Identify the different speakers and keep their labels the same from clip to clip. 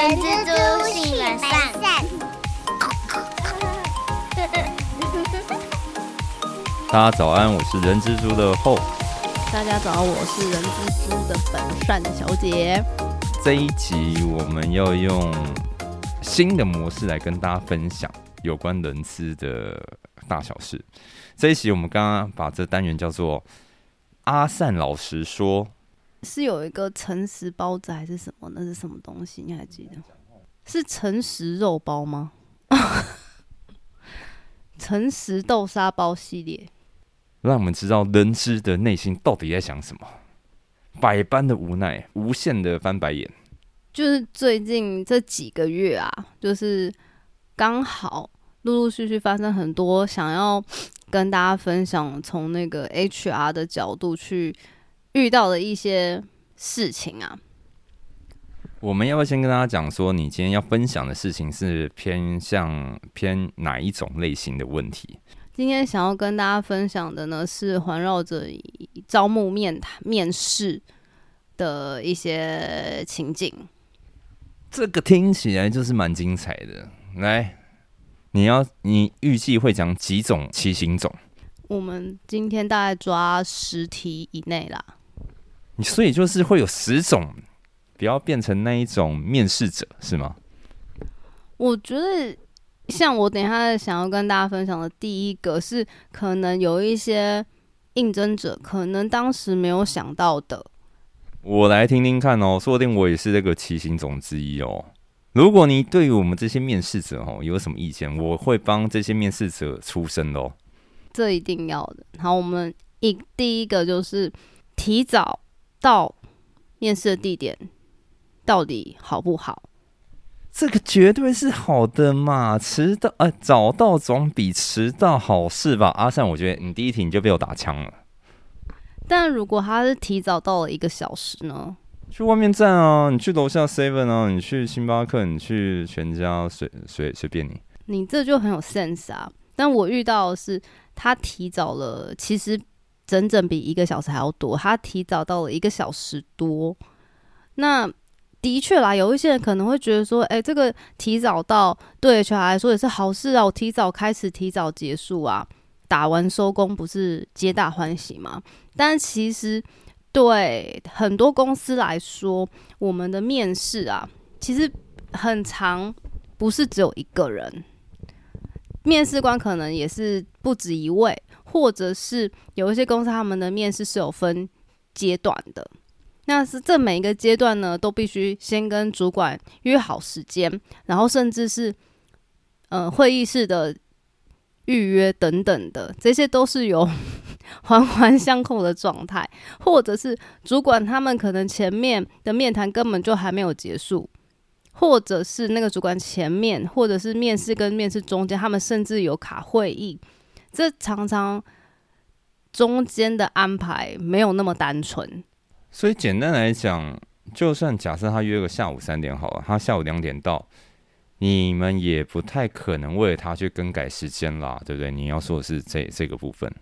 Speaker 1: 人蜘蛛性本善。
Speaker 2: 大家早安，我是人蜘蛛的后。
Speaker 3: 大家早，我是人蜘蛛的本善小姐。
Speaker 2: 这一集我们要用新的模式来跟大家分享有关人资的大小事。这一集我们刚刚把这单元叫做“阿善老师说
Speaker 3: 是有一个诚实包子还是什么？那是什么东西？你还记得？是诚实肉包吗？诚实豆沙包系列。”，
Speaker 2: 让我们知道人知的内心到底在想什么。百般的无奈，无限的翻白眼。
Speaker 3: 就是最近这几个月啊，就是刚好陆陆续续发生很多想要跟大家分享，从那个 HR 的角度去遇到的一些事情啊。
Speaker 2: 我们要不要先跟大家讲说，你今天要分享的事情是偏向偏哪一种类型的问题？
Speaker 3: 今天想要跟大家分享的呢，是环绕着招募面谈、面试的一些情景。
Speaker 2: 这个听起来就是蛮精彩的。来，你要你预计会讲几种骑行种？
Speaker 3: 我们今天大概抓十题以内啦。
Speaker 2: 你所以就是会有十种，不要变成那一种面试者是吗？
Speaker 3: 我觉得，像我等一下想要跟大家分享的第一个是，可能有一些应征者可能当时没有想到的。
Speaker 2: 我来听听看哦，说不定我也是这个骑行种之一哦。如果你对于我们这些面试者哦有什么意见，我会帮这些面试者出声的哦。
Speaker 3: 这一定要的。好，我们一第一个就是提早到面试的地点到底好不好？
Speaker 2: 这个绝对是好的嘛，迟到呃早到总比迟到好事吧？阿善，我觉得你第一题你就被我打枪了。
Speaker 3: 但如果他是提早到了一个小时呢？
Speaker 2: 去外面站啊，你去楼下 seven 啊，你去星巴克，你去全家，随随随便你。
Speaker 3: 你这就很有 sense 啊。但我遇到的是他提早了，其实整整比一个小时还要多，他提早到了一个小时多。那的确啦，有一些人可能会觉得说，哎、这个提早到对 HR 来说也是好事啊，我提早开始，提早结束啊，打完收工不是皆大欢喜吗？但其实对很多公司来说，我们的面试啊，其实很长，不是只有一个人，面试官可能也是不止一位，或者是有一些公司他们的面试是有分阶段的。那是这每一个阶段呢，都必须先跟主管约好时间，然后甚至是呃会议室的预约等等的，这些都是有 环环相扣的状态，或者是主管他们可能前面的面谈根本就还没有结束，或者是那个主管前面，或者是面试跟面试中间，他们甚至有卡会议，这常常中间的安排没有那么单纯。
Speaker 2: 所以简单来讲，就算假设他约个下午三点好了，他下午两点到，你们也不太可能为了他去更改时间啦，对不对？你要说的是这这个部分。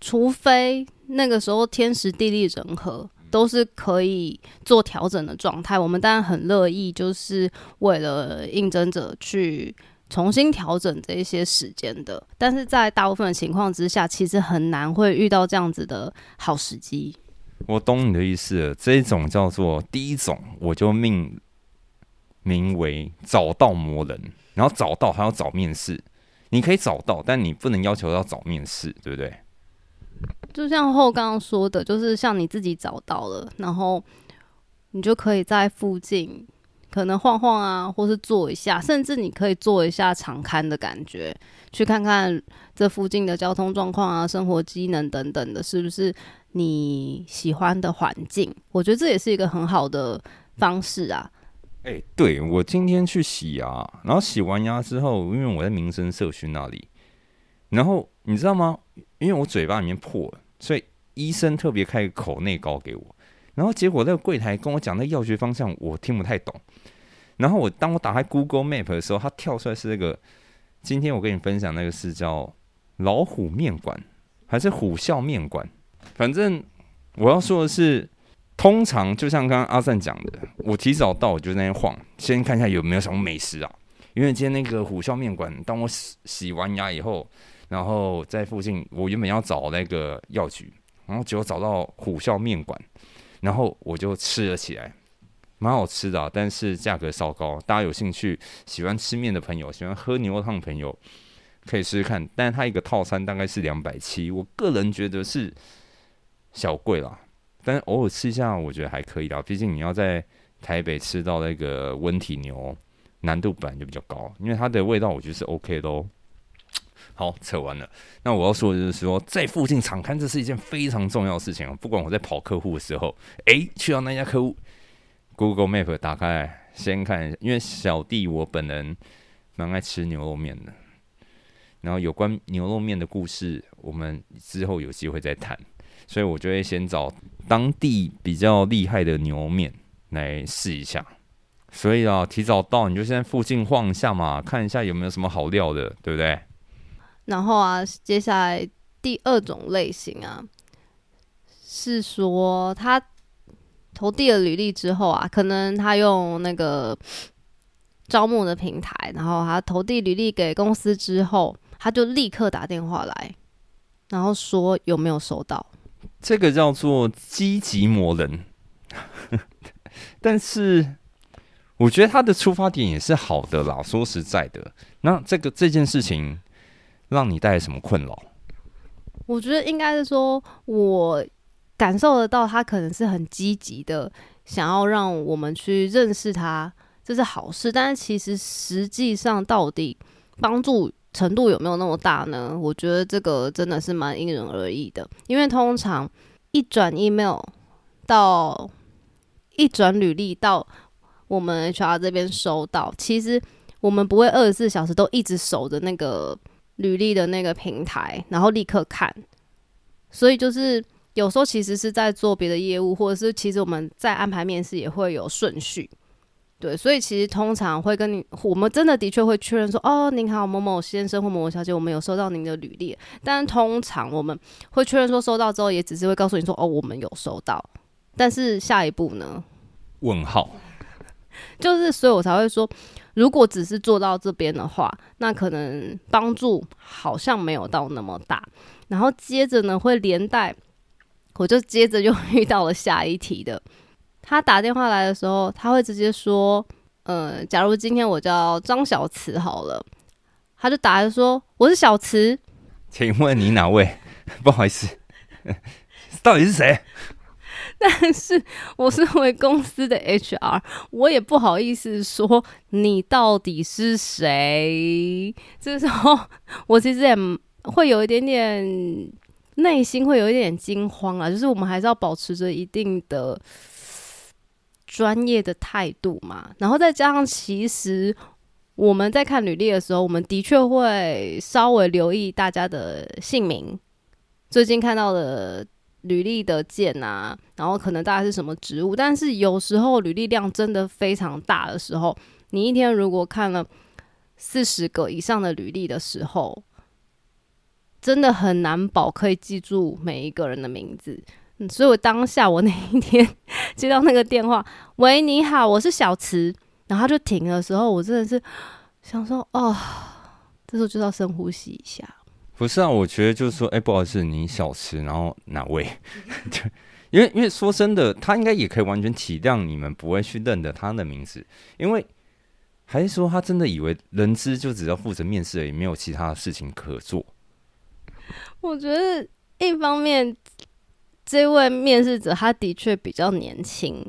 Speaker 3: 除非那个时候天时地利人和都是可以做调整的状态，我们当然很乐意，就是为了应征者去重新调整这一些时间的。但是在大部分的情况之下，其实很难会遇到这样子的好时机。
Speaker 2: 我懂你的意思了，这一种叫做第一种，我就命名为找到魔人，然后找到还要找面试。你可以找到，但你不能要求要找面试，对不对？
Speaker 3: 就像后刚刚说的，就是像你自己找到了，然后你就可以在附近可能晃晃啊，或是坐一下，甚至你可以做一下常看的感觉，去看看这附近的交通状况啊、生活机能等等的，是不是你喜欢的环境？我觉得这也是一个很好的方式啊。
Speaker 2: 哎、对我今天去洗牙，然后洗完牙之后，因为我在民生社区那里，然后你知道吗？因为我嘴巴里面破了，所以医生特别开口内膏给我，然后结果那个柜台跟我讲那药学方向，我听不太懂。然后我当我打开 Google Map 的时候，它跳出来是那个，今天我跟你分享那个是叫老虎面馆还是虎啸面馆，反正我要说的是，通常就像刚刚阿善讲的，我提早到我就在那晃，先看一下有没有什么美食啊。因为今天那个虎啸面馆，当我洗洗完牙以后，然后在附近，我原本要找那个药局，然后结果找到虎啸面馆，然后我就吃了起来，蛮好吃的，但是价格稍高。大家有兴趣喜欢吃面的朋友，喜欢喝牛肉汤的朋友，可以试试看。但是它一个套餐大概是两百七，我个人觉得是小贵啦。但是偶尔吃一下，我觉得还可以的。毕竟你要在台北吃到那个温体牛，难度本来就比较高。因为它的味道，我觉得是 OK 的哦。好，扯完了。那我要说的就是说，在附近常看，这是一件非常重要的事情啊。不管我在跑客户的时候，诶，去到那家客户，Google Map 打开，先看一下。因为小弟我本人蛮爱吃牛肉面的。然后有关牛肉面的故事，我们之后有机会再谈。所以我就会先找当地比较厉害的牛肉面来试一下。所以啊，提早到你就先附近晃一下嘛，看一下有没有什么好料的，对不对？
Speaker 3: 然后啊，接下来第二种类型啊，是说他投递了履历之后啊，可能他用那个招募的平台，然后他投递履历给公司之后，他就立刻打电话来，然后说有没有收到。
Speaker 2: 这个叫做积极磨人，但是我觉得他的出发点也是好的啦。说实在的，那这个这件事情让你带来什么困扰？
Speaker 3: 我觉得应该是说，我感受得到他可能是很积极的，想要让我们去认识他，这是好事。但是其实实际上到底帮助。程度有没有那么大呢？我觉得这个真的是蛮因人而异的，因为通常一转 email 到一转履历到我们 HR 这边收到，其实我们不会二十四小时都一直守着那个履历的那个平台，然后立刻看。所以就是有时候其实是在做别的业务，或者是其实我们在安排面试也会有顺序。对，所以其实通常会跟你，我们真的的确会确认说，哦，您好，某某先生或某某小姐，我们有收到您的履历。但通常我们会确认说收到之后，也只是会告诉你说，哦，我们有收到。但是下一步呢？
Speaker 2: 问号。
Speaker 3: 就是，所以我才会说，如果只是做到这边的话，那可能帮助好像没有到那么大。然后接着呢，会连带，我就接着又 遇到了下一题的。他打电话来的时候，他会直接说：“呃，假如今天我叫张小慈好了。”他就打来说：“我是小慈，
Speaker 2: 请问你哪位？不好意思，到底是谁？”
Speaker 3: 但是我身为公司的 HR，我也不好意思说你到底是谁。这时候我其实也会有一点点内心会有一点惊慌啊，就是我们还是要保持着一定的。专业的态度嘛，然后再加上，其实我们在看履历的时候，我们的确会稍微留意大家的姓名，最近看到的履历的件啊，然后可能大概是什么职务。但是有时候履历量真的非常大的时候，你一天如果看了四十个以上的履历的时候，真的很难保可以记住每一个人的名字。嗯所以我当下我那一天接到那个电话，喂，你好，我是小慈，然后他就停的时候，我真的是想说，哦，这时候就要深呼吸一下。
Speaker 2: 不是啊，我觉得就是说，哎，不好意思，你小慈，然后哪位？因为因为说真的，他应该也可以完全体谅你们不会去认得他的名字，因为还是说他真的以为人资就只要负责面试而已，没有其他的事情可做。
Speaker 3: 我觉得一方面。这位面试者他的确比较年轻，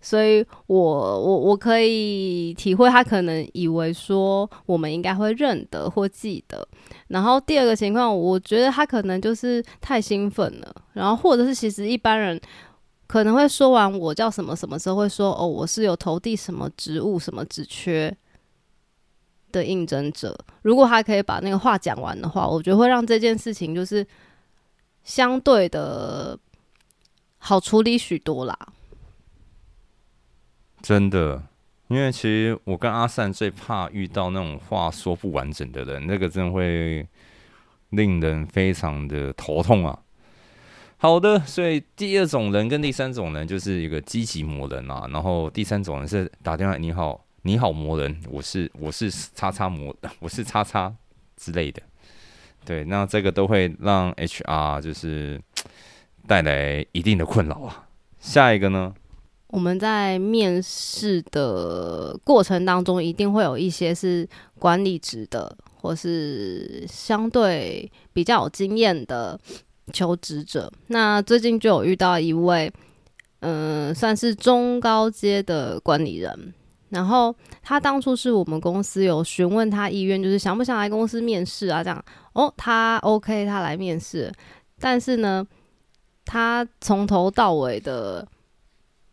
Speaker 3: 所以我我我可以体会他可能以为说我们应该会认得或记得。然后第二个情况，我觉得他可能就是太兴奋了，然后或者是其实一般人可能会说完我叫什么什么时候会说哦，我是有投递什么职务什么职缺的应征者。如果他可以把那个话讲完的话，我觉得会让这件事情就是相对的。好处理许多啦，
Speaker 2: 真的，因为其实我跟阿善最怕遇到那种话说不完整的人，那个真会令人非常的头痛啊。好的，所以第二种人跟第三种人就是一个积极磨人啊，然后第三种人是打电话你好你好魔人，我是我是叉叉魔，我是叉叉之类的。对，那这个都会让 HR 就是带来一定的困扰啊。下一个呢？
Speaker 3: 我们在面试的过程当中，一定会有一些是管理职的，或是相对比较有经验的求职者。那最近就有遇到一位，嗯，算是中高阶的管理人。然后他当初是我们公司有询问他意愿，就是想不想来公司面试啊？这样哦，他 OK，他来面试。但是呢，他从头到尾的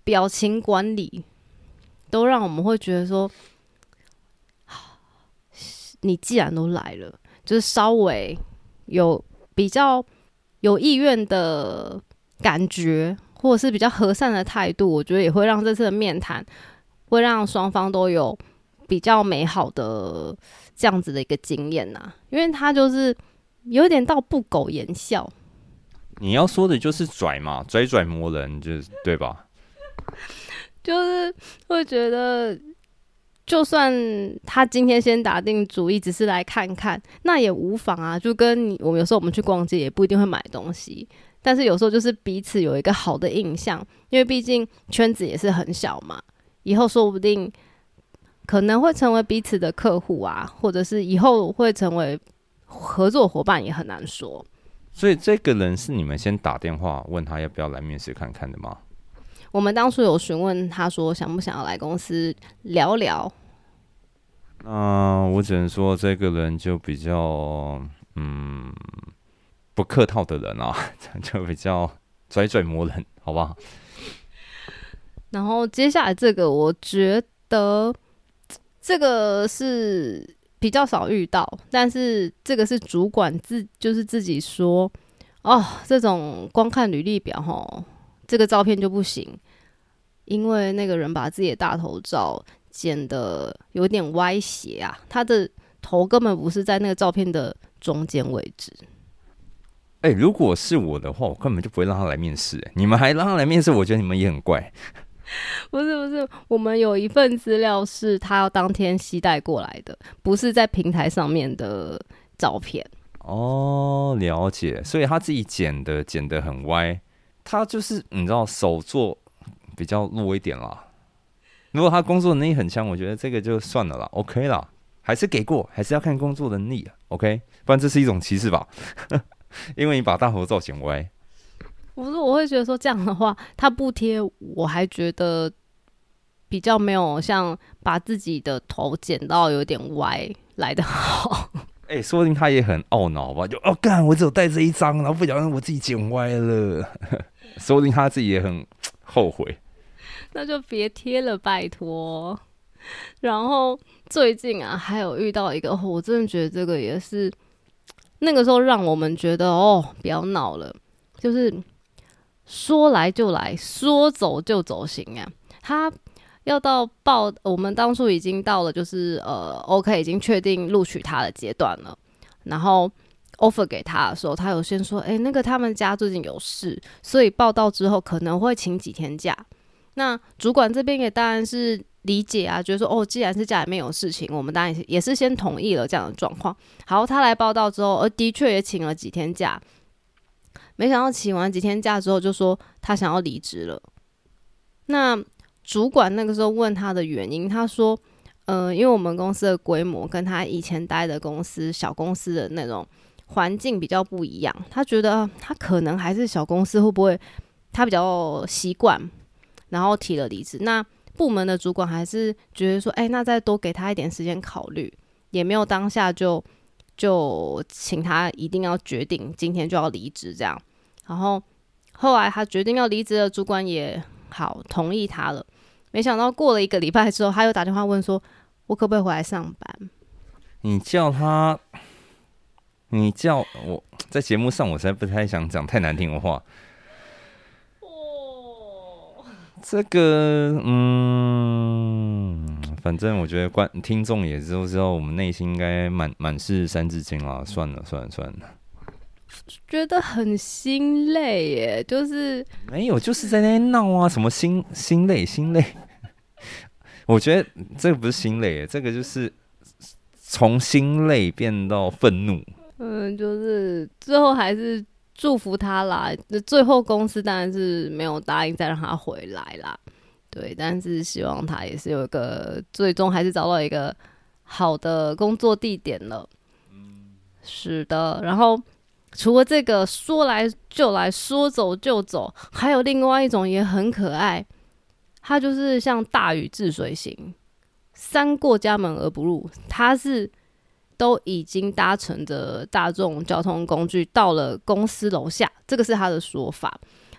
Speaker 3: 表情管理，都让我们会觉得说，你既然都来了，就是稍微有比较有意愿的感觉，或者是比较和善的态度，我觉得也会让这次的面谈。会让双方都有比较美好的这样子的一个经验呐，因为他就是有点到不苟言笑。
Speaker 2: 你要说的就是拽嘛，拽拽磨人，就是对吧？
Speaker 3: 就是会觉得，就算他今天先打定主意，只是来看看，那也无妨啊。就跟你，我们有时候我们去逛街，也不一定会买东西，但是有时候就是彼此有一个好的印象，因为毕竟圈子也是很小嘛。以后说不定可能会成为彼此的客户啊，或者是以后会成为合作伙伴，也很难说。
Speaker 2: 所以这个人是你们先打电话问他要不要来面试看看的吗？
Speaker 3: 我们当初有询问他说想不想要来公司聊聊。
Speaker 2: 那我只能说这个人就比较嗯不客套的人啊，就比较拽拽磨人，好不好？
Speaker 3: 然后接下来这个，我觉得这个是比较少遇到，但是这个是主管自就是自己说，哦，这种光看履历表哈，这个照片就不行，因为那个人把自己的大头照剪的有点歪斜啊，他的头根本不是在那个照片的中间位置。
Speaker 2: 哎，如果是我的话，我根本就不会让他来面试。你们还让他来面试，我觉得你们也很怪。
Speaker 3: 不是不是，我们有一份资料是他当天携带过来的，不是在平台上面的照片。
Speaker 2: 哦，了解，所以他自己剪的剪的很歪，他就是你知道手做比较弱一点啦。如果他工作能力很强，我觉得这个就算了啦，OK 啦，还是给过，还是要看工作能力，OK，不然这是一种歧视吧？因为你把大头照剪歪。
Speaker 3: 不是，我会觉得说这样的话，他不贴，我还觉得比较没有像把自己的头剪到有点歪来的好。
Speaker 2: 哎，说不定他也很懊恼吧？就哦，干，我只有带这一张，然后不小心我自己剪歪了。说不定他自己也很后悔。
Speaker 3: 那就别贴了，拜托。然后最近啊，还有遇到一个，我真的觉得这个也是那个时候让我们觉得哦，不要闹了，就是。说来就来，说走就走行啊！他要到报，我们当初已经到了，就是呃，OK，已经确定录取他的阶段了。然后 offer 给他的时候，他有先说：“哎，那个他们家最近有事，所以报道之后可能会请几天假。”那主管这边也当然是理解啊，觉得说：“哦，既然是家里面有事情，我们当然也是先同意了这样的状况。”好，他来报道之后，而的确也请了几天假。没想到请完几天假之后，就说他想要离职了。那主管那个时候问他的原因，他说：“呃，因为我们公司的规模跟他以前待的公司小公司的那种环境比较不一样，他觉得他可能还是小公司会不会他比较习惯，然后提了离职。那部门的主管还是觉得说，哎，那再多给他一点时间考虑，也没有当下就。”就请他一定要决定今天就要离职，这样。然后后来他决定要离职了，主管也好同意他了。没想到过了一个礼拜之后，他又打电话问说：“我可不可以回来上班？”
Speaker 2: 你叫他，你叫我在节目上，我实在不太想讲太难听的话。哦，这个，嗯。反正我觉得观听众也都知道，我们内心应该满满是三字经啦！算了算了算了，
Speaker 3: 觉得很心累耶，就是
Speaker 2: 没有，就是在那边闹啊，什么心心累心累。我觉得这个不是心累，这个就是从心累变到愤怒。
Speaker 3: 嗯，就是最后还是祝福他啦。那最后公司当然是没有答应再让他回来啦。对，但是希望他也是有一个最终还是找到一个好的工作地点了。嗯，是的。然后除了这个说来就来说走就走，还有另外一种也很可爱。它就是像大禹治水型，三过家门而不入。它是都已经搭乘着大众交通工具到了公司楼下，这个是他的说法。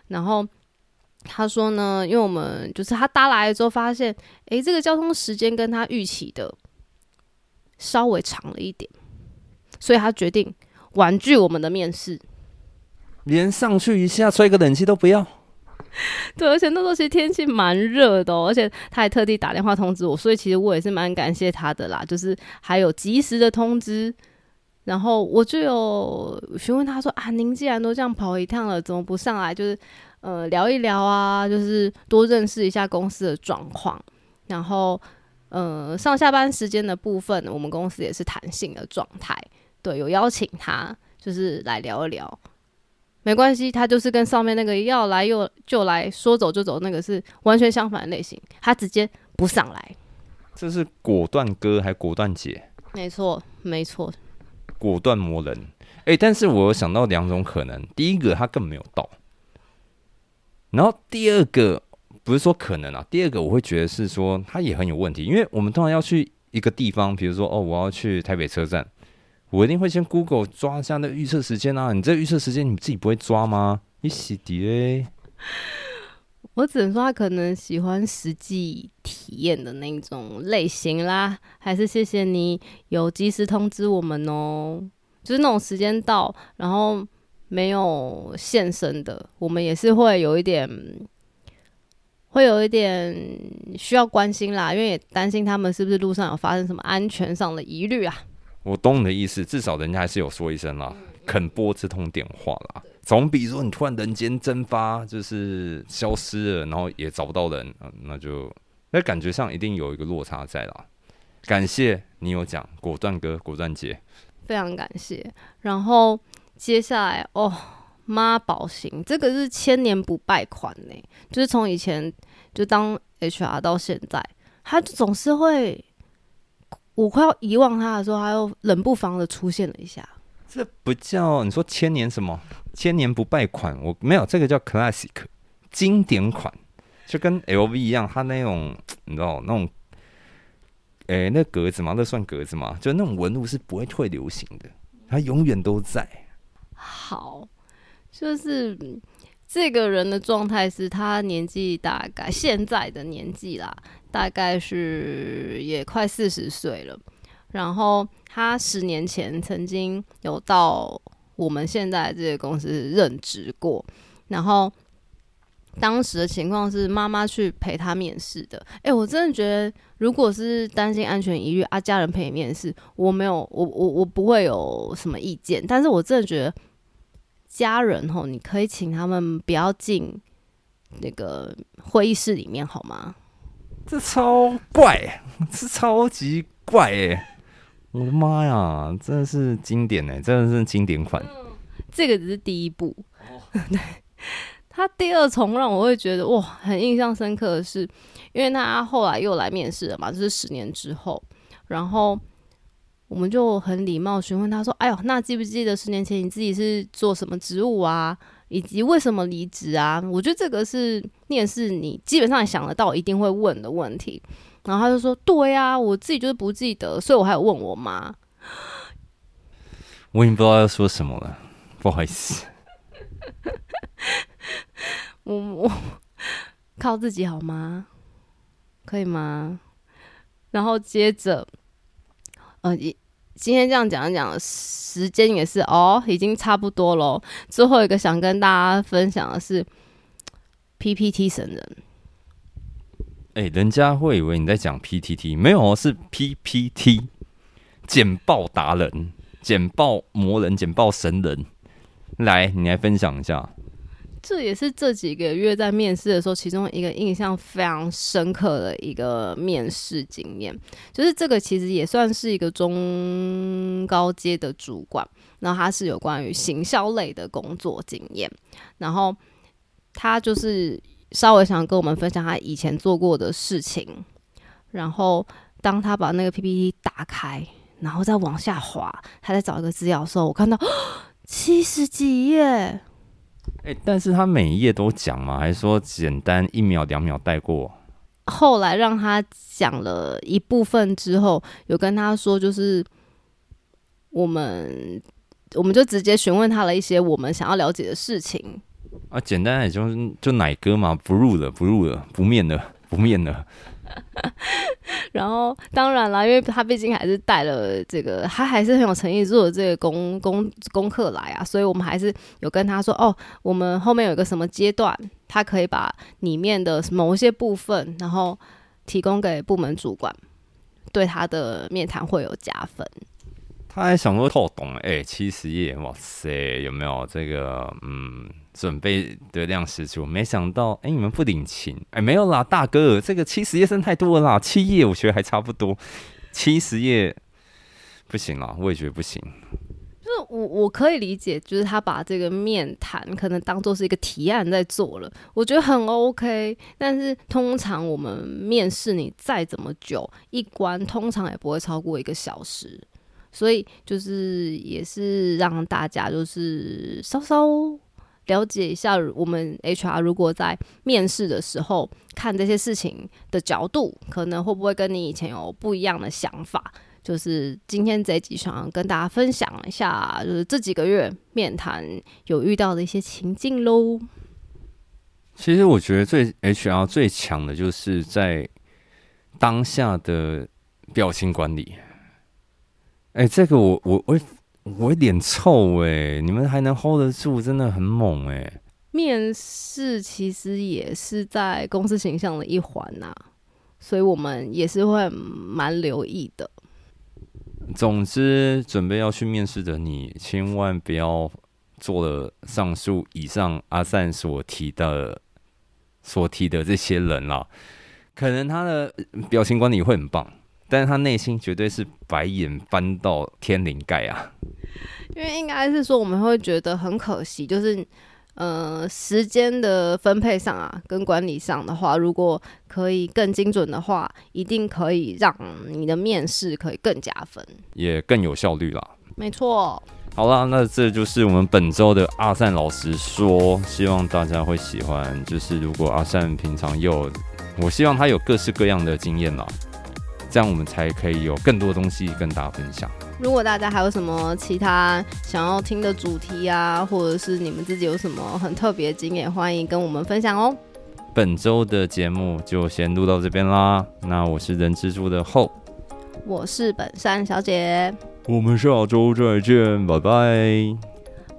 Speaker 3: 然后他说呢，因为我们就是他搭来之后发现，诶，这个交通时间跟他预期的稍微长了一点，所以他决定婉拒我们的面试，
Speaker 2: 连上去一下吹个冷气都不要。
Speaker 3: 对，而且那时候其实天气蛮热的，而且他还特地打电话通知我，所以其实我也是蛮感谢他的啦，就是还有及时的通知。然后我就有询问他说啊，您既然都这样跑一趟了，怎么不上来就是呃聊一聊啊，就是多认识一下公司的状况。然后呃上下班时间的部分，我们公司也是弹性的状态，对，有邀请他就是来聊一聊。没关系，他就是跟上面那个要来又就来说走就走那个是完全相反的类型，他直接不上来。
Speaker 2: 这是果断哥还果断姐？
Speaker 3: 没错，没错。
Speaker 2: 果断磨人，哎，但是我想到两种可能，第一个他更没有到，然后第二个不是说可能啊，第二个我会觉得是说他也很有问题，因为我们通常要去一个地方，比如说哦，我要去台北车站。我一定会先 Google 抓一下那预测时间啊！你这预测时间你自己不会抓吗？你洗碟？
Speaker 3: 我只能说他可能喜欢实际体验的那种类型啦。还是谢谢你有及时通知我们哦。就是那种时间到，然后没有现身的，我们也是会有一点，会有一点需要关心啦，因为也担心他们是不是路上有发生什么安全上的疑虑啊。
Speaker 2: 我懂你的意思，至少人家还是有说一声啦，肯拨这通电话啦，总比说你突然人间蒸发，就是消失了，然后也找不到人，那就那感觉上一定有一个落差在啦。感谢你有讲，果断哥，果断姐，
Speaker 3: 非常感谢。然后接下来哦，妈宝型，这个是千年不败款呢，就是从以前就当 HR 到现在，他就总是会。我快要遗忘他的时候，他又冷不防的出现了一下。
Speaker 2: 这不叫你说千年什么千年不败款？我没有这个叫 classic 经典款，就跟 LV 一样，它那种你知道那种，诶，那格子嘛，那算格子嘛？就那种纹路是不会退流行的，它永远都在。
Speaker 3: 好，就是这个人的状态是他年纪大概现在的年纪啦。大概是也快四十岁了，然后他十年前曾经有到我们现在这个公司任职过，然后当时的情况是妈妈去陪他面试的。哎，我真的觉得，如果是担心安全疑虑啊，家人陪你面试，我没有，我我我不会有什么意见。但是我真的觉得，家人吼，你可以请他们不要进那个会议室里面，好吗？
Speaker 2: 这超怪，这超级怪哎！我的妈呀，真的是经典哎，真的是经典款。
Speaker 3: 这个只是第一步，对。他第二重让我会觉得哇，很印象深刻的是，因为他后来又来面试了嘛，就是十年之后，然后我们就很礼貌询问他说：“哎呦，那记不记得十年前你自己是做什么职务啊？”以及为什么离职啊？我觉得这个是面试你基本上想得到一定会问的问题。然后他就说：“对呀，我自己就是不记得，所以我还有问我妈。”
Speaker 2: 我已经不知道要说什么了，不好意思。
Speaker 3: 我我靠自己好吗？可以吗？然后接着，呃。今天这样讲一讲，时间也是哦，已经差不多喽。最后一个想跟大家分享的是 PPT 神人。
Speaker 2: 哎，人家会以为你在讲 PPT，没有，是 PPT 简报达人、简报魔人、简报神人。来，你来分享一下。
Speaker 3: 这也是这几个月在面试的时候，其中一个印象非常深刻的一个面试经验，就是这个其实也算是一个中高阶的主管，然后他是有关于行销类的工作经验，然后他就是稍微想跟我们分享他以前做过的事情，然后当他把那个 PPT 打开，然后再往下滑，他在找一个资料的时候，我看到七十几页。
Speaker 2: 哎，但是他每一页都讲吗？还是说简单一秒两秒带过？
Speaker 3: 后来让他讲了一部分之后，有跟他说，就是我们，我们就直接询问他了一些我们想要了解的事情。
Speaker 2: 啊，简单也就是就奶哥嘛，不入了，不入了，不面了，不面了。
Speaker 3: 然后当然啦，因为他毕竟还是带了这个，他还是很有诚意做这个功功功课来啊，所以我们还是有跟他说哦，我们后面有一个什么阶段，他可以把里面的某一些部分，然后提供给部门主管，对他的面谈会有加分。
Speaker 2: 他还想说透懂哎，七十页，哇塞，有没有这个嗯？准备的量十足，没想到哎，你们不领情哎，没有啦，大哥，这个七十页真太多了啦，七页我觉得还差不多，七十页不行啦，我也觉得不行。
Speaker 3: 就是我我可以理解，就是他把这个面谈可能当做是一个提案在做了，我觉得很 OK。但是通常我们面试你再怎么久，一关通常也不会超过一个小时，所以就是也是让大家就是稍稍。了解一下，我们 HR 如果在面试的时候看这些事情的角度，可能会不会跟你以前有不一样的想法？就是今天这集想跟大家分享一下，就是这几个月面谈有遇到的一些情境喽。
Speaker 2: 其实我觉得最 HR 最强的就是在当下的表情管理。哎，这个我我我。我脸臭哎，你们还能 hold 得住，真的很猛哎。
Speaker 3: 面试其实也是在公司形象的一环呐，所以我们也是会蛮留意的。
Speaker 2: 总之，准备要去面试的你，千万不要做了上述以上阿善所提的所提的这些人啦。可能他的表情管理会很棒。但是他内心绝对是白眼翻到天灵盖啊！
Speaker 3: 因为应该是说我们会觉得很可惜，就是呃时间的分配上啊，跟管理上的话，如果可以更精准的话，一定可以让你的面试可以更加分，
Speaker 2: 也更有效率啦。
Speaker 3: 没错。
Speaker 2: 好啦，那这就是我们本周的阿善老师说，希望大家会喜欢。就是如果阿善平常有，我希望他有各式各样的经验啦。这样我们才可以有更多东西跟大家分享。
Speaker 3: 如果大家还有什么其他想要听的主题啊，或者是你们自己有什么很特别的经验，欢迎跟我们分享哦。
Speaker 2: 本周的节目就先录到这边啦。那我是人蜘蛛的后，
Speaker 3: 我是本山小姐，
Speaker 2: 我们下周再见，拜拜，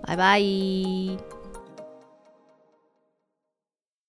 Speaker 3: 拜拜。